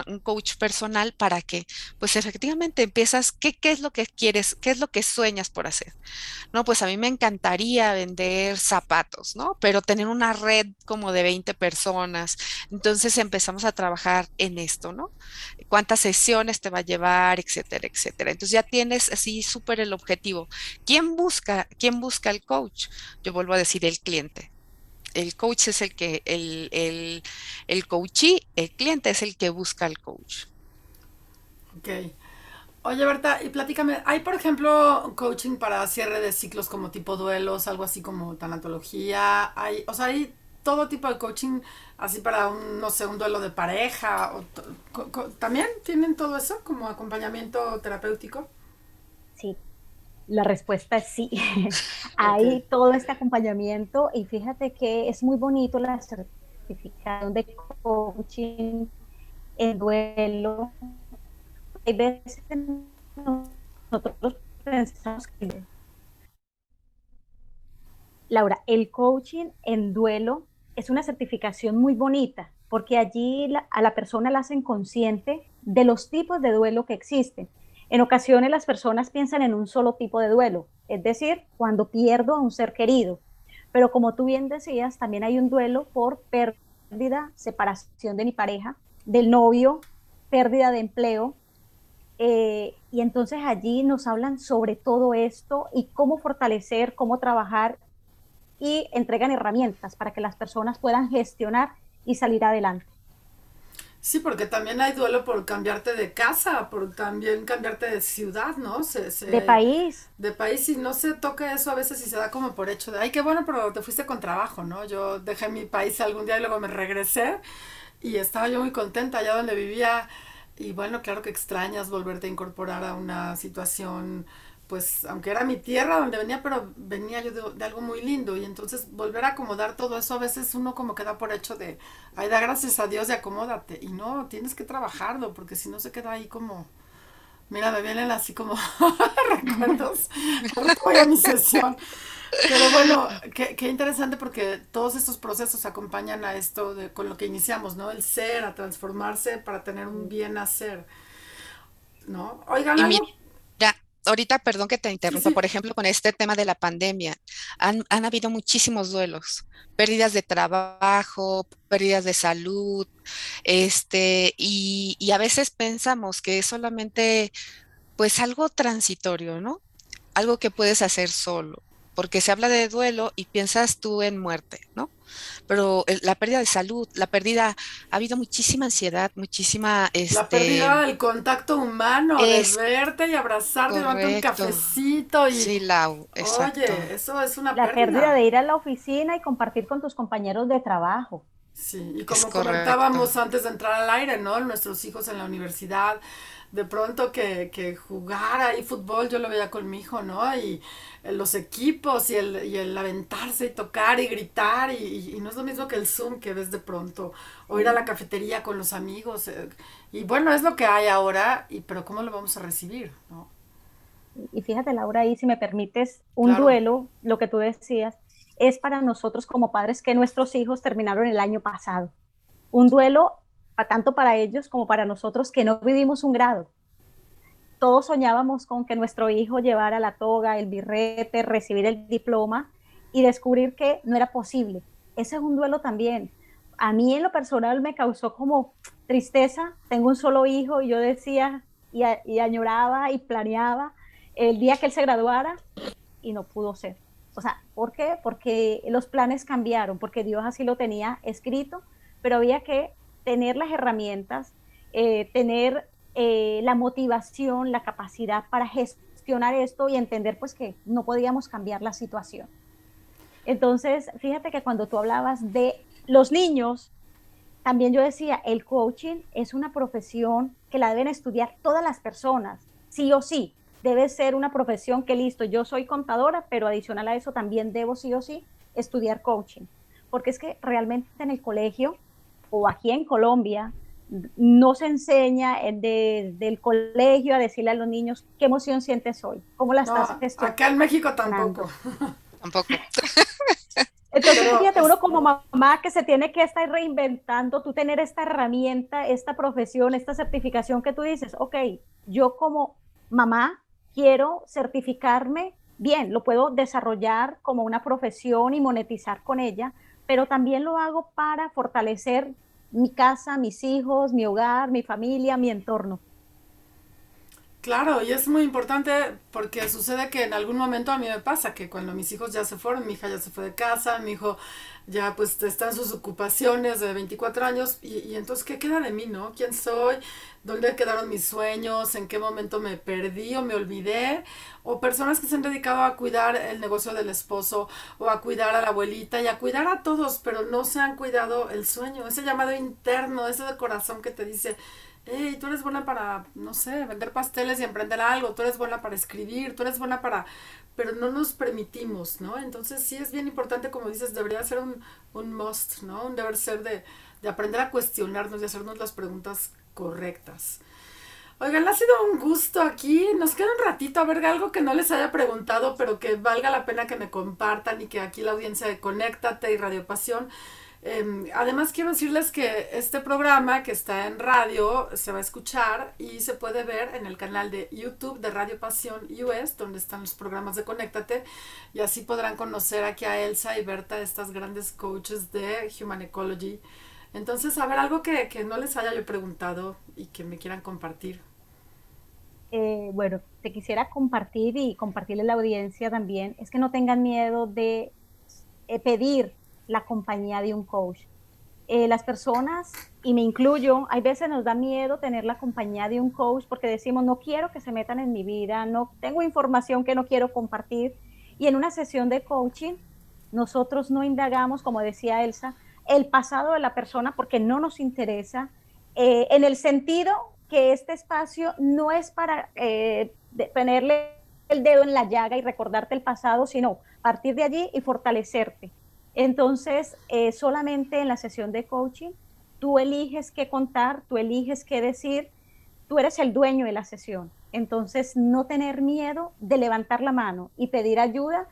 un coach personal para que pues efectivamente empiezas qué, qué es lo que quieres, qué es lo que sueñas por hacer. No, pues a mí me encantaría vender zapatos, ¿no? Pero tener una red como de 20 personas. Entonces empezamos a trabajar en esto, ¿no? Cuántas sesiones te va a llevar, etcétera, etcétera. Entonces ya tienes así súper el objetivo. ¿Quién busca, quién busca el coach? Yo vuelvo a decir el cliente el coach es el que, el, el, el coachee, el cliente es el que busca al coach. Ok. Oye, Berta, y platícame, ¿hay por ejemplo coaching para cierre de ciclos como tipo duelos, algo así como tanatología? Hay, o sea, hay todo tipo de coaching así para un, no sé, un duelo de pareja. ¿También tienen todo eso como acompañamiento terapéutico? Sí, la respuesta es sí. Hay todo este acompañamiento y fíjate que es muy bonito la certificación de coaching en duelo. Hay veces nosotros pensamos que... Laura, el coaching en duelo es una certificación muy bonita porque allí a la persona la hacen consciente de los tipos de duelo que existen en ocasiones las personas piensan en un solo tipo de duelo, es decir, cuando pierdo a un ser querido. Pero como tú bien decías, también hay un duelo por pérdida, separación de mi pareja, del novio, pérdida de empleo. Eh, y entonces allí nos hablan sobre todo esto y cómo fortalecer, cómo trabajar y entregan herramientas para que las personas puedan gestionar y salir adelante. Sí, porque también hay duelo por cambiarte de casa, por también cambiarte de ciudad, ¿no? de país. De país, y no se toca eso a veces y se da como por hecho de, ay, qué bueno, pero te fuiste con trabajo, ¿no? Yo dejé mi país algún día y luego me regresé y estaba yo muy contenta allá donde vivía. Y bueno, claro que extrañas volverte a incorporar a una situación pues aunque era mi tierra donde venía, pero venía yo de, algo muy lindo y entonces volver a acomodar todo eso, a veces uno como queda por hecho de, ay, da gracias a Dios y acomódate. Y no, tienes que trabajarlo porque si no se queda ahí como, mira, me vienen así como recuerdos, voy a mi sesión. Pero bueno, qué, qué, interesante porque todos estos procesos acompañan a esto de, con lo que iniciamos, ¿no? El ser, a transformarse para tener un bien hacer. ¿No? Oigan, ahorita, perdón que te interrumpa, por ejemplo, con este tema de la pandemia, han, habido muchísimos duelos, pérdidas de trabajo, pérdidas de salud, este, y, y a veces pensamos que es solamente, pues, algo transitorio, ¿no? Algo que puedes hacer solo, porque se habla de duelo y piensas tú en muerte, ¿no? pero la pérdida de salud, la pérdida, ha habido muchísima ansiedad, muchísima... Este, la pérdida del contacto humano, de verte y abrazarte, darte un cafecito y... Sí, Lau, exacto. Oye, eso es una pérdida. La pérdida de ir a la oficina y compartir con tus compañeros de trabajo. Sí, y como comentábamos antes de entrar al aire, ¿no? Nuestros hijos en la universidad, de pronto que, que jugar ahí fútbol, yo lo veía con mi hijo, ¿no? Y los equipos y el, y el aventarse y tocar y gritar y, no es lo mismo que el Zoom que ves de pronto, o ir a la cafetería con los amigos. Eh, y bueno, es lo que hay ahora, y, pero ¿cómo lo vamos a recibir? ¿no? Y fíjate, Laura, ahí si me permites, un duelo, lo que tú decías, es para nosotros como padres que nuestros hijos terminaron el año pasado. Un duelo tanto para ellos como para nosotros que no vivimos un grado. Todos soñábamos con que nuestro hijo llevara la toga, el birrete, recibir el diploma y descubrir que no era posible. Ese es un duelo también. A mí en lo personal me causó como tristeza. Tengo un solo hijo y yo decía y, y añoraba y planeaba el día que él se graduara y no pudo ser. O sea, ¿por qué? Porque los planes cambiaron, porque Dios así lo tenía escrito, pero había que tener las herramientas, eh, tener eh, la motivación, la capacidad para gestionar esto y entender pues que no podíamos cambiar la situación. Entonces, fíjate que cuando tú hablabas de los niños, también yo decía, el coaching es una profesión que la deben estudiar todas las personas, sí o sí. Debe ser una profesión que listo, yo soy contadora, pero adicional a eso también debo sí o sí estudiar coaching. Porque es que realmente en el colegio o aquí en Colombia no se enseña desde el colegio a decirle a los niños qué emoción sientes hoy, cómo la estás gestionando. Acá en México tampoco. Tampoco. Entonces, fíjate, uno como mamá que se tiene que estar reinventando, tú tener esta herramienta, esta profesión, esta certificación que tú dices, ok, yo como mamá quiero certificarme, bien, lo puedo desarrollar como una profesión y monetizar con ella, pero también lo hago para fortalecer mi casa, mis hijos, mi hogar, mi familia, mi entorno. Claro, y es muy importante porque sucede que en algún momento a mí me pasa que cuando mis hijos ya se fueron, mi hija ya se fue de casa, mi hijo ya pues está en sus ocupaciones de 24 años y, y entonces ¿qué queda de mí, no? ¿Quién soy? ¿Dónde quedaron mis sueños? ¿En qué momento me perdí o me olvidé? O personas que se han dedicado a cuidar el negocio del esposo o a cuidar a la abuelita y a cuidar a todos, pero no se han cuidado el sueño, ese llamado interno, ese de corazón que te dice, hey, tú eres buena para, no sé, vender pasteles y emprender algo, tú eres buena para escribir, tú eres buena para, pero no nos permitimos, ¿no? Entonces sí es bien importante, como dices, debería ser un, un must, ¿no? Un deber ser de, de aprender a cuestionarnos y hacernos las preguntas correctas. Oigan, ha sido un gusto aquí. Nos queda un ratito a ver algo que no les haya preguntado, pero que valga la pena que me compartan y que aquí la audiencia de Conéctate y Radio Pasión Em, además quiero decirles que este programa que está en radio se va a escuchar y se puede ver en el canal de YouTube de Radio Pasión US, donde están los programas de Conéctate, y así podrán conocer aquí a Elsa y Berta, estas grandes coaches de Human Ecology. Entonces, a ver, algo que, no les haya yo preguntado y que me quieran compartir. Eh, bueno, te quisiera compartir y compartirle a la audiencia también, es que no tengan miedo de eh, pedir la compañía de un coach. Eh, las personas y me incluyo, hay veces nos da miedo tener la compañía de un coach porque decimos, no quiero que se metan en mi vida, no tengo información que no quiero compartir. Y en una sesión de coaching, nosotros no indagamos, como decía Elsa, el pasado de la persona porque no nos interesa, eh, en el sentido que este espacio no es para eh, ponerle el dedo en la llaga y recordarte el pasado, sino partir de allí y fortalecerte. Entonces, eh, solamente en la sesión de coaching Tú eliges qué contar, tú eliges qué decir, tú eres el dueño de la sesión. Entonces, no tener miedo de levantar la mano y pedir ayuda.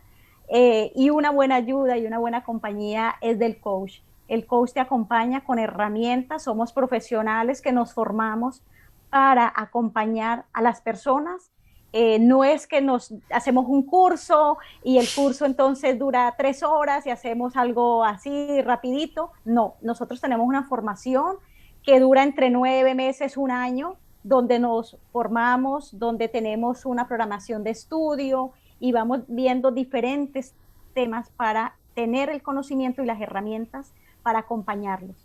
Eh, y una buena ayuda y una buena compañía es del coach. El coach te acompaña con herramientas, somos profesionales que nos formamos para acompañar a las personas eh, no es que nos hacemos un curso y el curso entonces dura tres horas y hacemos algo así rapidito. No, nosotros tenemos una formación que dura entre nueve meses, un año, donde nos formamos, donde tenemos una programación de estudio y vamos viendo diferentes temas para tener el conocimiento y las herramientas para acompañarlos.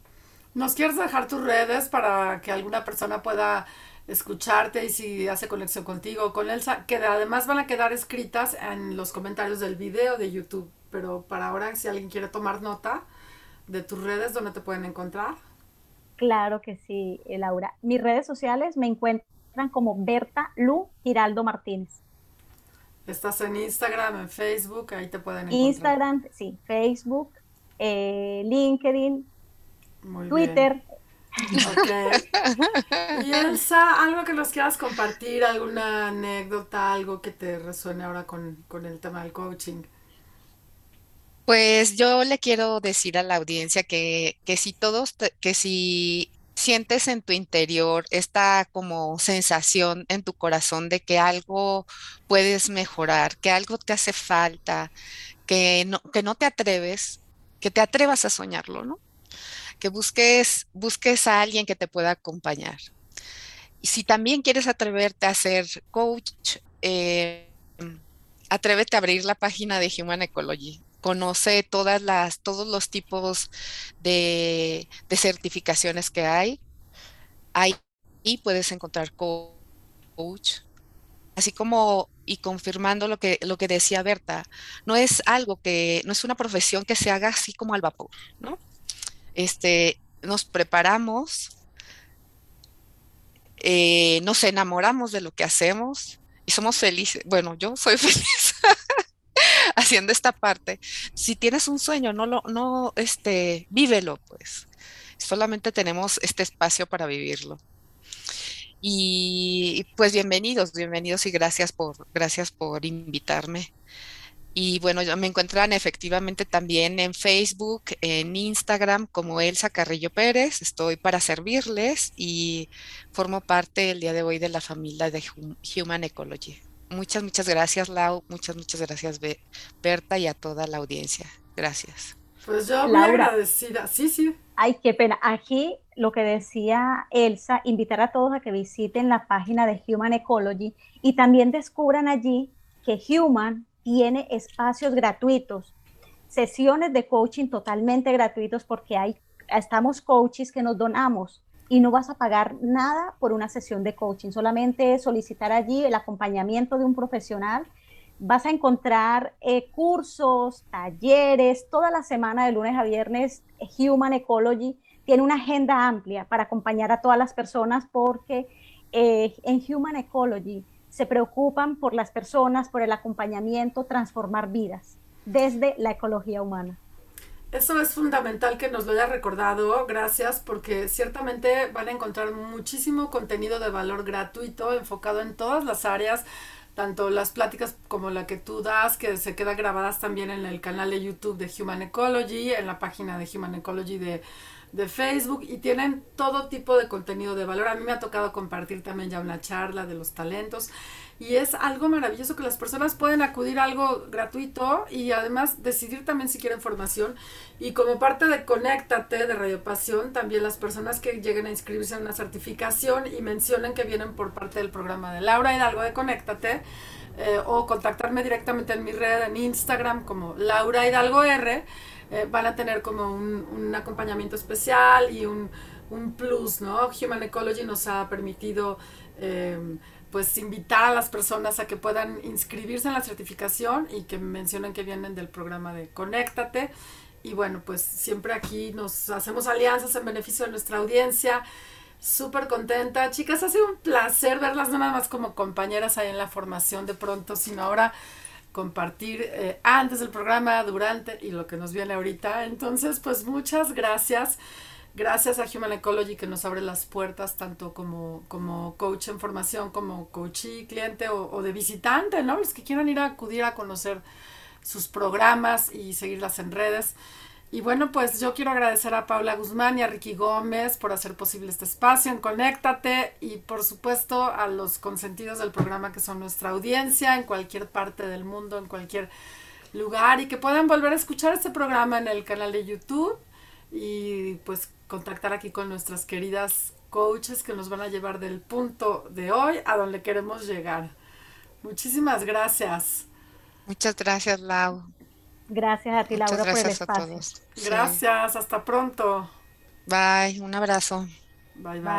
¿Nos quieres dejar tus redes para que alguna persona pueda escucharte y si hace conexión contigo o con Elsa, que además van a quedar escritas en los comentarios del video de YouTube. Pero para ahora, si alguien quiere tomar nota de tus redes, ¿dónde te pueden encontrar? Claro que sí, eh, Laura. Mis redes sociales me encuentran como Berta Lu Giraldo Martínez. Estás en Instagram, en Facebook, ahí te pueden encontrar. Instagram, sí, Facebook, eh, LinkedIn, Twitter, Y Elsa, algo que nos quieras compartir, alguna anécdota, algo que te resuene ahora con, el tema del coaching. Pues yo le quiero decir a la audiencia que, que si todos, que si sientes en tu interior esta como sensación en tu corazón de que algo puedes mejorar, que algo te hace falta, que no, que no te atreves, que te atrevas a soñarlo, ¿no? Que busques, busques a alguien que te pueda acompañar. Y si también quieres atreverte a ser coach, eh, atrévete a abrir la página de Human Ecology. Conoce todas las, todos los tipos de, certificaciones que hay. Ahí puedes encontrar coach. Así como, y confirmando lo que, lo que decía Berta, no es algo que, no es una profesión que se haga así como al vapor, ¿no? Este, nos preparamos, eh, nos enamoramos de lo que hacemos y somos felices. Bueno, yo soy feliz haciendo esta parte. Si tienes un sueño, no lo, no, este, vívelo, pues. Solamente tenemos este espacio para vivirlo. Y pues bienvenidos, bienvenidos y gracias por, gracias por invitarme. Y bueno, ya me encuentran efectivamente también en Facebook, en Instagram como Elsa Carrillo Pérez. Estoy para servirles y formo parte el día de hoy de la familia de Human Ecology. Muchas, muchas gracias, Lau. Muchas, muchas gracias, Berta, y a toda la audiencia. Gracias. Pues yo muy agradecida. Sí, sí. Ay, qué pena. Aquí lo que decía Elsa, invitar a todos a que visiten la página de Human Ecology y también descubran allí que Human tiene espacios gratuitos, sesiones de coaching totalmente gratuitos porque hay, estamos coaches que nos donamos y no vas a pagar nada por una sesión de coaching, solamente solicitar allí el acompañamiento de un profesional. Vas a encontrar eh, cursos, talleres, toda la semana de lunes a viernes. Human Ecology tiene una agenda amplia para acompañar a todas las personas porque eh, en Human Ecology se preocupan por las personas, por el acompañamiento, transformar vidas desde la ecología humana. Eso es fundamental que nos lo haya recordado, gracias, porque ciertamente van a encontrar muchísimo contenido de valor gratuito enfocado en todas las áreas, tanto las pláticas como la que tú das, que se quedan grabadas también en el canal de YouTube de Human Ecology, en la página de Human Ecology de de Facebook y tienen todo tipo de contenido de valor. A mí me ha tocado compartir también ya una charla de los talentos y es algo maravilloso que las personas pueden acudir a algo gratuito y además decidir también si quieren formación. Y como parte de Conéctate de Radio Pasión, también las personas que lleguen a inscribirse en una certificación y mencionen que vienen por parte del programa de Laura Hidalgo de Conéctate. Eh, o contactarme directamente en mi red en Instagram como Laura Hidalgo R, eh, van a tener como un, un acompañamiento especial y un, un plus, ¿no? Human Ecology nos ha permitido eh, pues invitar a las personas a que puedan inscribirse en la certificación y que mencionen que vienen del programa de Conéctate. Y bueno, pues siempre aquí nos hacemos alianzas en beneficio de nuestra audiencia. Súper contenta. Chicas, ha sido un placer verlas, no nada más como compañeras ahí en la formación de pronto, sino ahora compartir eh, antes del programa, durante y lo que nos viene ahorita. Entonces, pues muchas gracias. Gracias a Human Ecology que nos abre las puertas tanto como, como coach en formación, como coachee, cliente o, o, de visitante, ¿no? Los que quieran ir a acudir a conocer sus programas y seguirlas en redes. Y bueno, pues yo quiero agradecer a Paula Guzmán y a Ricky Gómez por hacer posible este espacio en Conéctate y por supuesto a los consentidos del programa que son nuestra audiencia en cualquier parte del mundo, en cualquier lugar y que puedan volver a escuchar este programa en el canal de YouTube y pues contactar aquí con nuestras queridas coaches que nos van a llevar del punto de hoy a donde queremos llegar. Muchísimas gracias. Muchas gracias, Lau. Gracias a ti, Muchas Laura, por el gracias a espacio. todos. Sí. Gracias, hasta pronto. Bye, un abrazo. Bye bye. Bye.